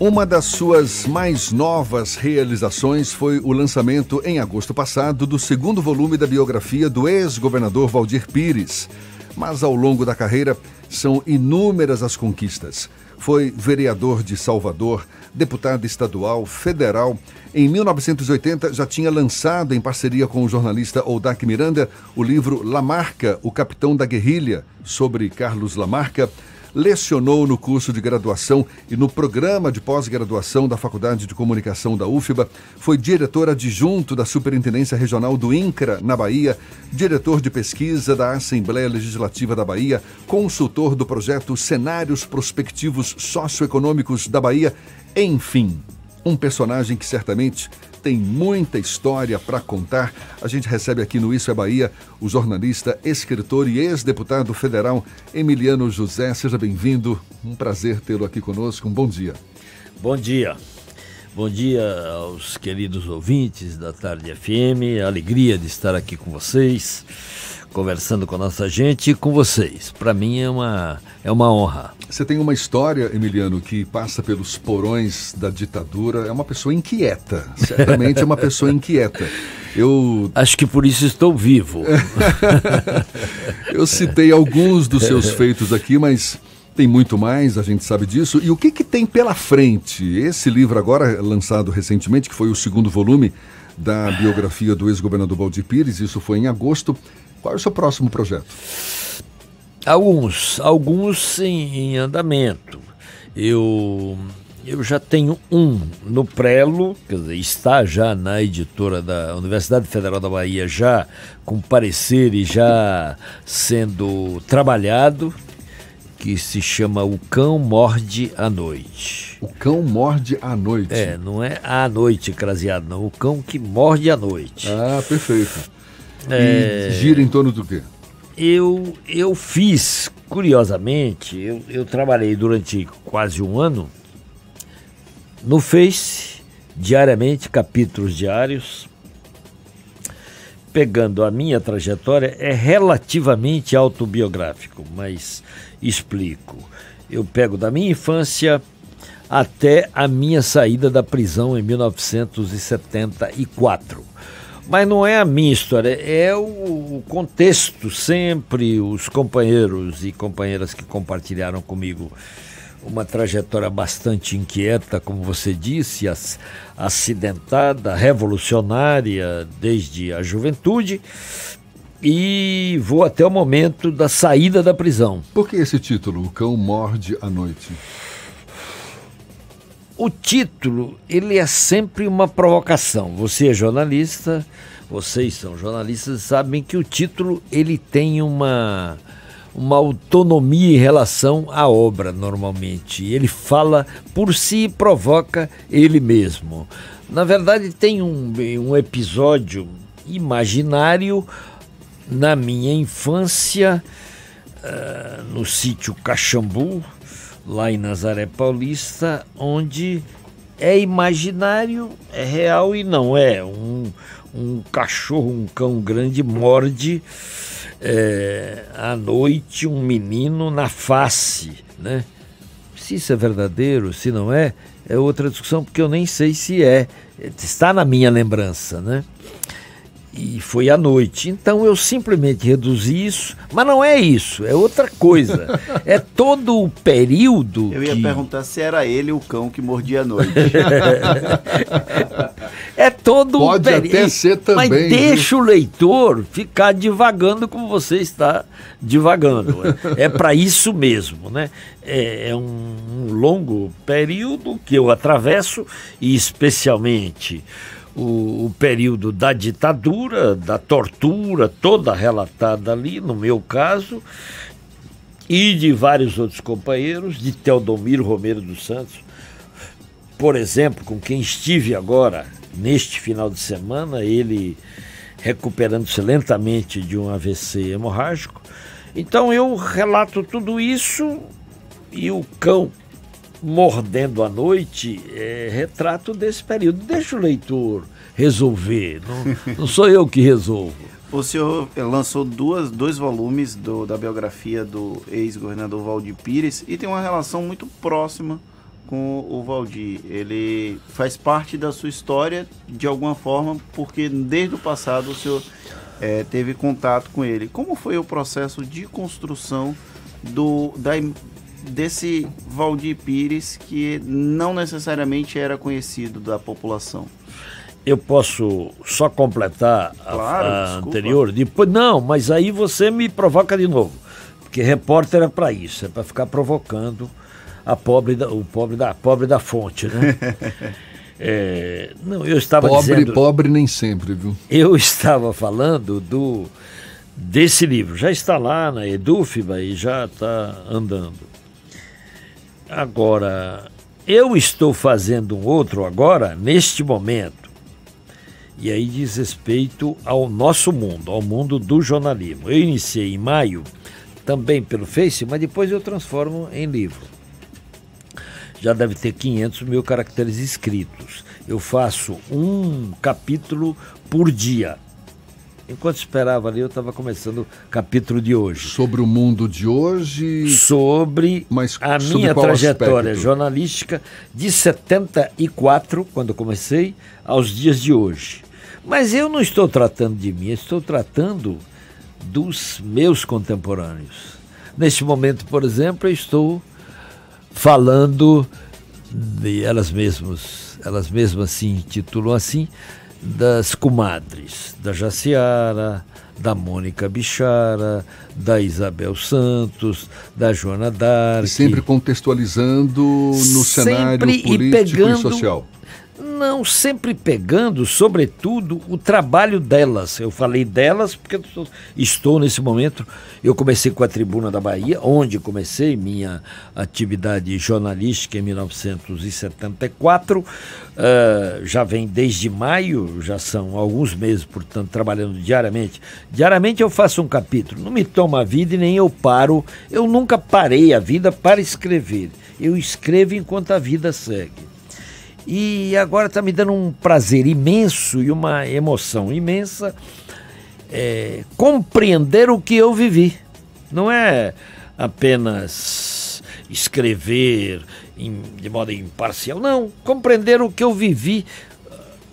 Uma das suas mais novas realizações foi o lançamento, em agosto passado, do segundo volume da biografia do ex-governador Valdir Pires. Mas ao longo da carreira, são inúmeras as conquistas. Foi vereador de Salvador, deputado estadual, federal. Em 1980, já tinha lançado, em parceria com o jornalista Oldac Miranda, o livro Lamarca, o Capitão da Guerrilha, sobre Carlos Lamarca lecionou no curso de graduação e no programa de pós-graduação da Faculdade de Comunicação da UFBA, foi diretor adjunto da Superintendência Regional do INCRA, na Bahia, diretor de pesquisa da Assembleia Legislativa da Bahia, consultor do projeto Cenários Prospectivos Socioeconômicos da Bahia, enfim, um personagem que certamente tem muita história para contar. A gente recebe aqui no Isso é Bahia o jornalista, escritor e ex-deputado federal Emiliano José. Seja bem-vindo. Um prazer tê-lo aqui conosco. Um bom dia. Bom dia. Bom dia aos queridos ouvintes da Tarde FM. Alegria de estar aqui com vocês conversando com a nossa gente e com vocês. Para mim é uma, é uma honra. Você tem uma história, Emiliano, que passa pelos porões da ditadura. É uma pessoa inquieta. Certamente é uma pessoa inquieta. Eu acho que por isso estou vivo. Eu citei alguns dos seus feitos aqui, mas tem muito mais, a gente sabe disso. E o que, que tem pela frente? Esse livro agora lançado recentemente, que foi o segundo volume da biografia do ex-governador Valdir Pires, isso foi em agosto. Qual é o seu próximo projeto? Alguns, alguns em, em andamento. Eu eu já tenho um no Prelo, quer dizer, está já na editora da Universidade Federal da Bahia, já com parecer e já sendo trabalhado, que se chama O Cão Morde à Noite. O Cão Morde à Noite? É, não é à noite craseado, não. O cão que morde à noite. Ah, perfeito. É... E gira em torno do quê? Eu, eu fiz, curiosamente, eu, eu trabalhei durante quase um ano no Face, diariamente, capítulos diários, pegando a minha trajetória, é relativamente autobiográfico, mas explico. Eu pego da minha infância até a minha saída da prisão em 1974 mas não é a minha história, é o contexto, sempre os companheiros e companheiras que compartilharam comigo uma trajetória bastante inquieta, como você disse, acidentada, revolucionária desde a juventude. E vou até o momento da saída da prisão. Por que esse título, O Cão Morde à Noite? O título, ele é sempre uma provocação. Você é jornalista, vocês são jornalistas, sabem que o título ele tem uma uma autonomia em relação à obra normalmente. Ele fala por si e provoca ele mesmo. Na verdade, tem um, um episódio imaginário na minha infância, uh, no sítio Caxambu, lá em Nazaré Paulista, onde é imaginário, é real e não é. Um, um cachorro, um cão grande morde é, à noite um menino na face, né? Se isso é verdadeiro, se não é, é outra discussão, porque eu nem sei se é. Está na minha lembrança, né? E foi à noite. Então eu simplesmente reduzi isso, mas não é isso, é outra coisa. é todo o período. Eu ia que... perguntar se era ele o cão que mordia à noite. é todo Pode o período. até ser também. Mas deixa o leitor ficar divagando como você está divagando. é para isso mesmo, né? É, é um, um longo período que eu atravesso e especialmente o, o, período da ditadura, da tortura, toda relatada ali, no meu caso, e de vários outros companheiros, de Teodomiro Romero dos Santos, por exemplo, com quem estive agora neste final de semana, ele recuperando-se lentamente de um AVC hemorrágico. Então eu relato tudo isso e o cão mordendo à noite é retrato desse período. Deixa o leitor resolver, não, não sou eu que resolvo. O senhor lançou duas, dois volumes do, da biografia do ex-governador Valdir Pires e tem uma relação muito próxima com o Valdir. Ele faz parte da sua história de alguma forma, porque desde o passado o senhor é, teve contato com ele. Como foi o processo de construção do, da, desse Valdir Pires que não necessariamente era conhecido da população? Eu posso só completar claro, a, a anterior? Depois, não, mas aí você me provoca de novo. Porque repórter é para isso, é para ficar provocando a pobre da, o pobre da, pobre da fonte, né? é, não, eu estava pobre, dizendo... Pobre nem sempre, viu? Eu estava falando do desse livro. Já está lá na Edufba e já está andando. Agora, eu estou fazendo um outro agora, neste momento, e aí diz respeito ao nosso mundo, ao mundo do jornalismo. Eu iniciei em maio também pelo Face, mas depois eu transformo em livro. Já deve ter 500 mil caracteres escritos. Eu faço um capítulo por dia. Enquanto esperava ali, eu estava começando o capítulo de hoje. Sobre o mundo de hoje? Sobre Mas a sobre minha trajetória aspecto? jornalística de 74, quando comecei, aos dias de hoje. Mas eu não estou tratando de mim, estou tratando dos meus contemporâneos. Neste momento, por exemplo, eu estou falando de elas mesmas, elas mesmas se intitulam assim, das comadres, da Jaciara, da Mônica Bichara, da Isabel Santos, da Joana Dark. Sempre contextualizando no cenário político e, pegando, e social não sempre pegando, sobretudo, o trabalho delas. Eu falei delas porque estou nesse momento. Eu comecei com a Tribuna da Bahia, onde comecei minha atividade jornalística em 1974. Uh, ah, já vem desde maio, já são alguns meses, portanto, trabalhando diariamente. Diariamente eu faço um capítulo. Não me toma a vida e nem eu paro. Eu nunca parei a vida para escrever. Eu escrevo enquanto a vida segue. E agora está me dando um prazer imenso e uma emoção imensa é, compreender o que eu vivi. Não é apenas escrever em, de modo imparcial, não. Compreender o que eu vivi,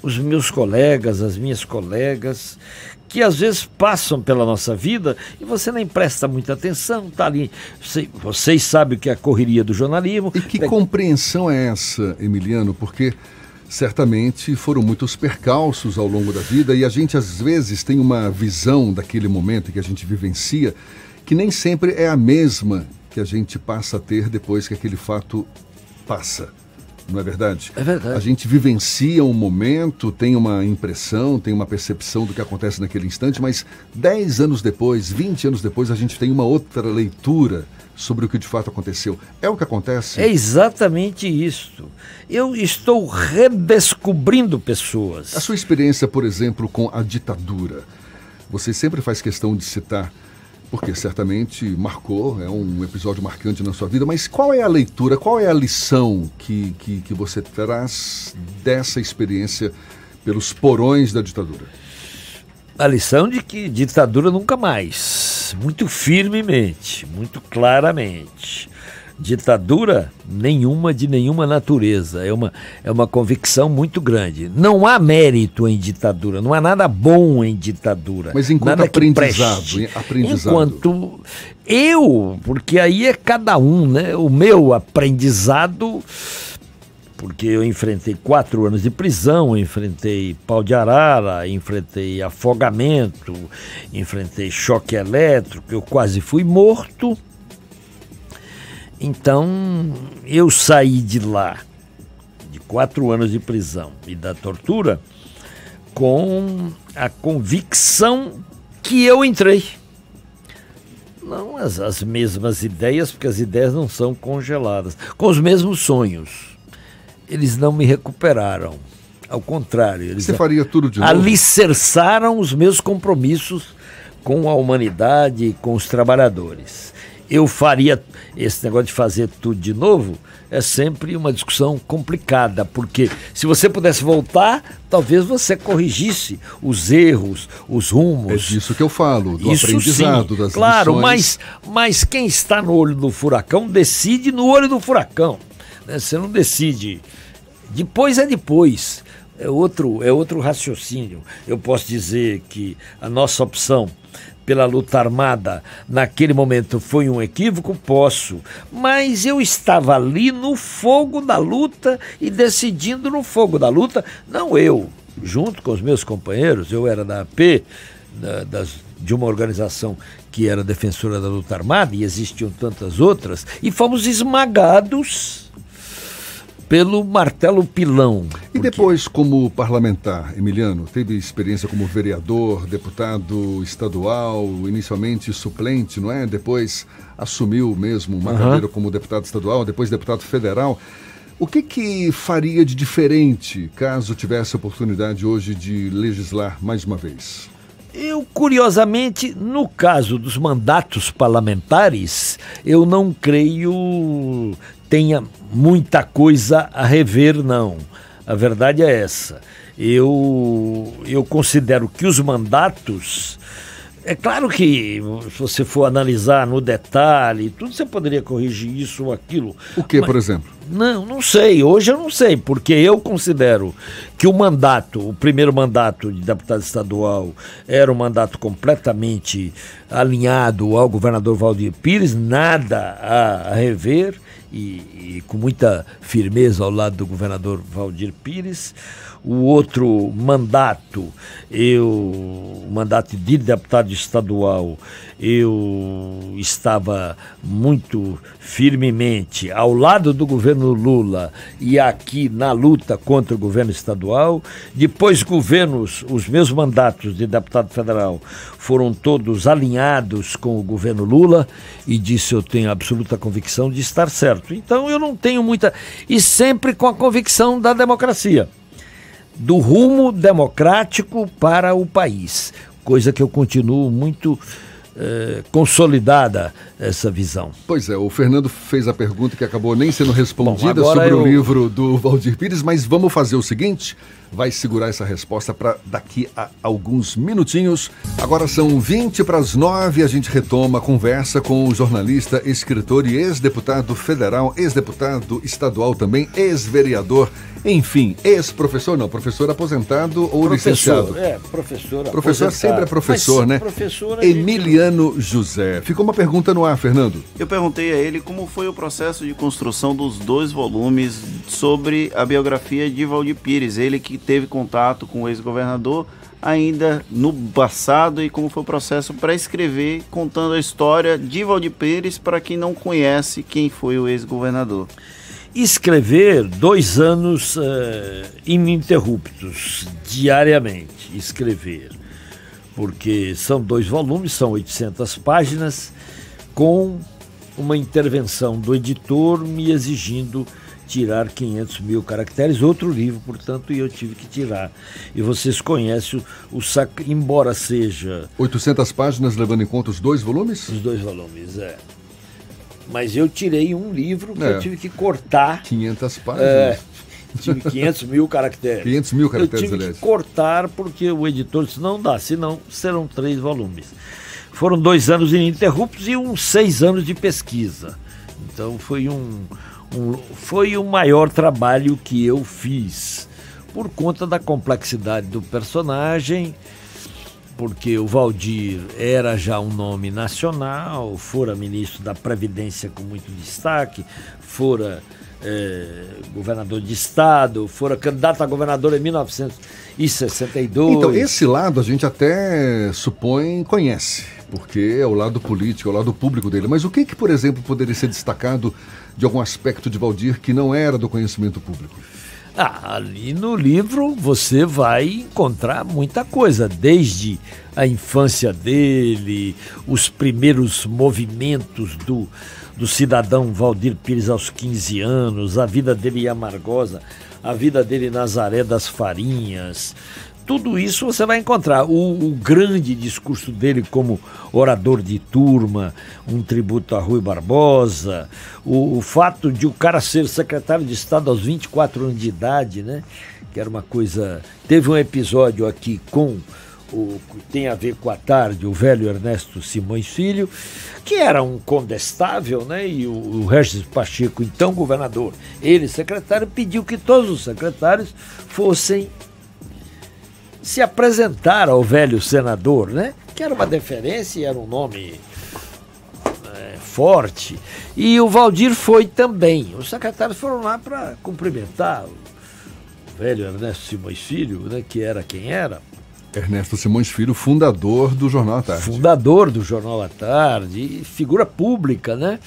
os meus colegas, as minhas colegas, que às vezes passam pela nossa vida e você nem presta muita atenção, tá ali. Vocês sabem o que é a correria do jornalismo. E que compreensão é essa, Emiliano? Porque certamente foram muitos percalços ao longo da vida e a gente às vezes tem uma visão daquele momento que a gente vivencia que nem sempre é a mesma que a gente passa a ter depois que aquele fato passa não é verdade? É verdade. A gente vivencia um momento, tem uma impressão, tem uma percepção do que acontece naquele instante, mas 10 anos depois, 20 anos depois, a gente tem uma outra leitura sobre o que de fato aconteceu. É o que acontece? É exatamente isso. Eu estou redescobrindo pessoas. A sua experiência, por exemplo, com a ditadura. Você sempre faz questão de citar porque certamente marcou, é um episódio marcante na sua vida, mas qual é a leitura, qual é a lição que, que, que você traz dessa experiência pelos porões da ditadura? A lição de que ditadura nunca mais, muito firmemente, muito claramente ditadura nenhuma de nenhuma natureza. É uma, é uma convicção muito grande. Não há mérito em ditadura, não há nada bom em ditadura. Mas enquanto nada aprendizado, aprendizado. Enquanto eu, porque aí é cada um, né? O meu aprendizado porque eu enfrentei quatro anos de prisão, enfrentei pau de arara, enfrentei afogamento, enfrentei choque elétrico, eu quase fui morto. Então, eu saí de lá, de quatro anos de prisão e da tortura, com a convicção que eu entrei. Não as, as mesmas ideias, porque as ideias não são congeladas, com os mesmos sonhos. Eles não me recuperaram. Ao contrário, eles Você faria tudo de novo? alicerçaram os meus compromissos com a humanidade e com os trabalhadores eu faria esse negócio de fazer tudo de novo é sempre uma discussão complicada, porque se você pudesse voltar, talvez você corrigisse os erros, os rumos. É disso que eu falo, do Isso aprendizado, sim, das Claro, lições. mas, mas quem está no olho do furacão decide no olho do furacão. Né? Você não decide. Depois é depois. É outro, é outro raciocínio. Eu posso dizer que a nossa opção pela luta armada naquele momento foi um equívoco? Posso. Mas eu estava ali no fogo da luta e decidindo no fogo da luta, não eu, junto com os meus companheiros, eu era da AP, da, das, de uma organização que era defensora da luta armada, e existiam tantas outras, e fomos esmagados pelo martelo pilão. E depois, como parlamentar, Emiliano, teve experiência como vereador, deputado estadual, inicialmente suplente, não é? Depois assumiu mesmo uma uhum. carreira como deputado estadual, depois deputado federal. O que, que faria de diferente caso tivesse a oportunidade hoje de legislar mais uma vez? Eu, curiosamente, no caso dos mandatos parlamentares, eu não creio tenha muita coisa a rever, não. A verdade é essa. Eu, eu considero que os mandatos. É claro que se você for analisar no detalhe, tudo você poderia corrigir isso ou aquilo. O que, por exemplo? Não, não sei. Hoje eu não sei, porque eu considero que o mandato, o primeiro mandato de deputado estadual, era um mandato completamente alinhado ao governador Valdir Pires, nada a, a rever e, e, com muita firmeza ao lado do governador Valdir Pires. O outro mandato, eu, o mandato de deputado estadual, eu estava muito firmemente ao lado do governo Lula e aqui na luta contra o governo estadual. Depois, governos, os meus mandatos de deputado federal foram todos alinhados com o governo Lula e disse eu tenho absoluta convicção de estar certo. Então eu não tenho muita. E sempre com a convicção da democracia do rumo democrático para o país, coisa que eu continuo muito eh, consolidada essa visão. Pois é, o Fernando fez a pergunta que acabou nem sendo respondida Bom, sobre eu... o livro do Valdir Pires, mas vamos fazer o seguinte: vai segurar essa resposta para daqui a alguns minutinhos. Agora são 20 para as 9, a gente retoma a conversa com o jornalista, escritor e ex-deputado federal, ex-deputado estadual também, ex-vereador enfim, ex-professor não, professor aposentado ou professor, licenciado? É, professor Professor aposentado. sempre é professor, Mas, né? Professor Emiliano gente... José. Ficou uma pergunta no ar, Fernando. Eu perguntei a ele como foi o processo de construção dos dois volumes sobre a biografia de Valdir Pires, ele que teve contato com o ex-governador ainda no passado e como foi o processo para escrever contando a história de Valdir Pires para quem não conhece quem foi o ex-governador escrever dois anos uh, ininterruptos, diariamente, escrever. Porque são dois volumes, são 800 páginas, com uma intervenção do editor me exigindo tirar 500 mil caracteres, outro livro, portanto, e eu tive que tirar. E vocês conhecem o, o sac... embora seja... 800 páginas, levando em conta os dois volumes? Os dois volumes, é. Mas eu tirei um livro que é. eu tive que cortar. 500 páginas. É, tive 500 mil caracteres. 500 mil caracteres, Eu tive aliás. que cortar porque o editor disse, não dá, senão serão três volumes. Foram dois anos ininterruptos e uns seis anos de pesquisa. Então foi um, um, foi o maior trabalho que eu fiz. Por conta da complexidade do personagem, porque o Valdir era já um nome nacional, fora ministro da Previdência com muito destaque, fora é, governador de estado, fora candidato a governador em 1962. Então, esse lado a gente até supõe conhece, porque é o lado político, é o lado público dele. Mas o que, que por exemplo, poderia ser destacado de algum aspecto de Valdir que não era do conhecimento público? Ah, ali no livro você vai encontrar muita coisa, desde a infância dele, os primeiros movimentos do, do cidadão Valdir Pires aos 15 anos, a vida dele em Amargosa, a vida dele em Nazaré das Farinhas, tudo isso você vai encontrar. O, o, grande discurso dele como orador de turma, um tributo a Rui Barbosa, o, o, fato de o cara ser secretário de Estado aos 24 anos de idade, né? Que era uma coisa. Teve um episódio aqui com o, tem a ver com a tarde, o velho Ernesto Simões Filho, que era um condestável, né? E o, o Regis Pacheco, então governador, ele secretário, pediu que todos os secretários fossem se apresentar ao velho senador, né? Que era uma deferência, era um nome é, forte. E o Valdir foi também. Os secretários foram lá para cumprimentar o velho Ernesto Simões Filho, né? Que era quem era. Ernesto Simões Filho, fundador do Jornal à Tarde. Fundador do Jornal à Tarde, figura pública, né?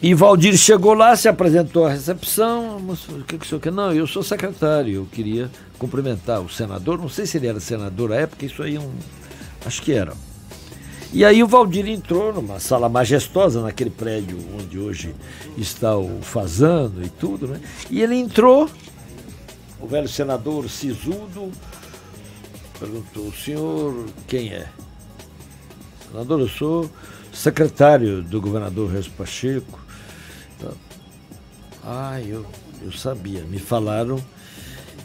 E Valdir chegou lá, se apresentou à recepção. O que, que o senhor quer? Não, eu sou secretário, eu queria cumprimentar o senador. Não sei se ele era senador à época, isso aí é um. Acho que era. E aí o Valdir entrou numa sala majestosa, naquele prédio onde hoje está o Fazano e tudo, né? E ele entrou, o velho senador sisudo, Perguntou, o senhor quem é? Senador, eu sou secretário do governador Reis Pacheco. Ah, eu, eu sabia. Me falaram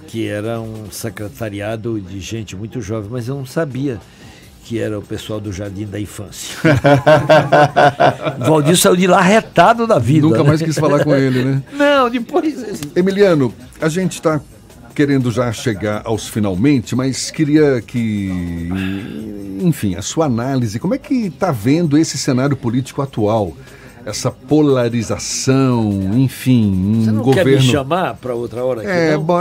que era um secretariado de gente muito jovem, mas eu não sabia que era o pessoal do Jardim da Infância. Valdir saiu de lá retado da vida. Nunca né? mais quis falar com ele, né? Não, depois. Emiliano, a gente está querendo já chegar aos finalmente, mas queria que, enfim, a sua análise, como é que está vendo esse cenário político atual? Essa polarização, enfim, um Você não governo... quer me chamar para outra hora? Aqui, é, bom,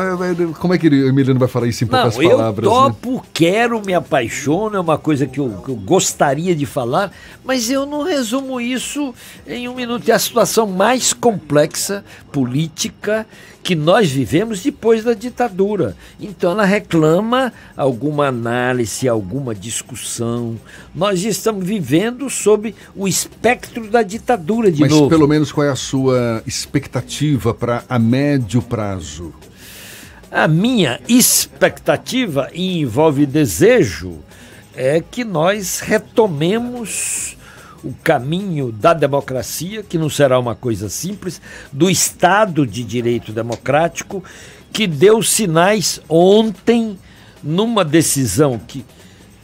como é que o Emiliano vai falar isso em poucas não, palavras? Eu topo, né? quero, me apaixono, é uma coisa que eu, que eu, gostaria de falar, mas eu não resumo isso em um minuto. É a situação mais complexa, política, que nós vivemos depois da ditadura. Então ela reclama alguma análise, alguma discussão. Nós estamos vivendo sob o espectro da ditadura de Mas novo. Mas pelo menos qual é a sua expectativa para a médio prazo? A minha expectativa e envolve desejo é que nós retomemos o caminho da democracia, que não será uma coisa simples, do Estado de Direito Democrático, que deu sinais ontem numa decisão que,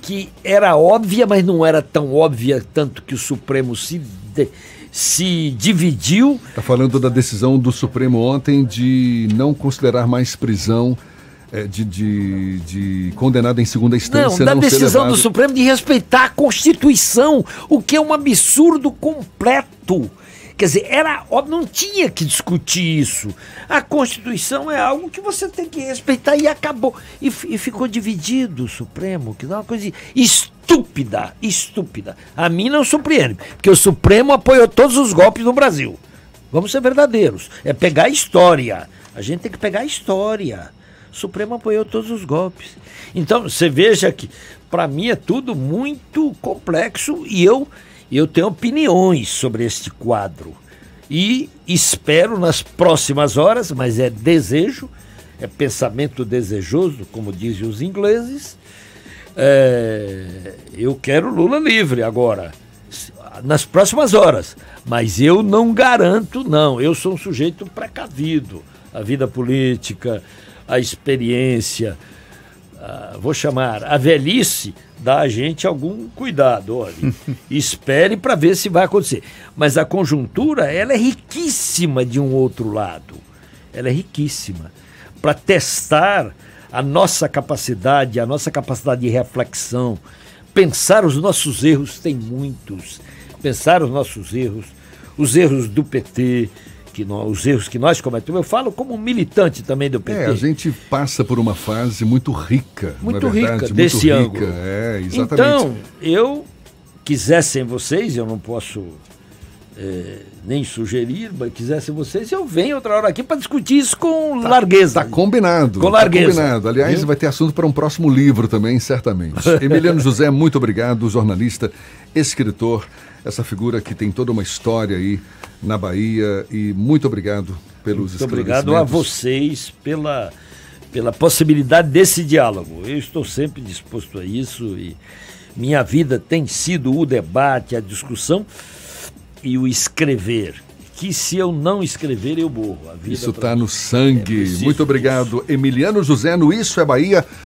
que era óbvia, mas não era tão óbvia, tanto que o Supremo se, de, se dividiu. Está falando da decisão do Supremo ontem de não considerar mais prisão é, de, de, de, condenado em segunda instância. Não, da não decisão do Supremo de respeitar a Constituição, o que é um absurdo completo. Quer dizer, era óbvio, não tinha que discutir isso. A Constituição é algo que você tem que respeitar e acabou. E, e ficou dividido o Supremo, que é uma coisa estúpida, estúpida. A mim não surpreende, porque o Supremo apoiou todos os golpes no Brasil. Vamos ser verdadeiros. É pegar a história. A gente tem que pegar a história. O Supremo apoiou todos os golpes. Então, você veja que, para mim, é tudo muito complexo e eu, eu tenho opiniões sobre este quadro. E espero nas próximas horas, mas é desejo, é pensamento desejoso, como dizem os ingleses. É, eu quero Lula livre agora, nas próximas horas. Mas eu não garanto, não. Eu sou um sujeito precavido. A vida política, a experiência, a, vou chamar a velhice, dá a gente algum cuidado. Olha, espere para ver se vai acontecer. Mas a conjuntura, ela é riquíssima de um outro lado. Ela é riquíssima para testar a nossa capacidade, a nossa capacidade de reflexão, pensar os nossos erros, tem muitos. Pensar os nossos erros, os erros do PT, que nós, os erros que nós cometemos. Eu falo como militante também do PT. É, a gente passa por uma fase muito rica, muito verdade, rica muito desse rica. ângulo. É, exatamente. Então, eu quisessem vocês, eu não posso é, nem sugerir, mas quisessem vocês, eu venho outra hora aqui para discutir isso com tá, largueza. Tá combinado. Com largueza. Tá combinado. Aliás, Viu? vai ter assunto para um próximo livro também, certamente. Emiliano José, muito obrigado, jornalista, escritor, essa figura que tem toda uma história aí na Bahia e muito obrigado pelos Muito obrigado a vocês pela, pela possibilidade desse diálogo. Eu estou sempre disposto a isso e minha vida tem sido o debate, a discussão e o escrever. Que se eu não escrever, eu morro. Isso está no sangue. É Muito obrigado. Emiliano José, no Isso é Bahia.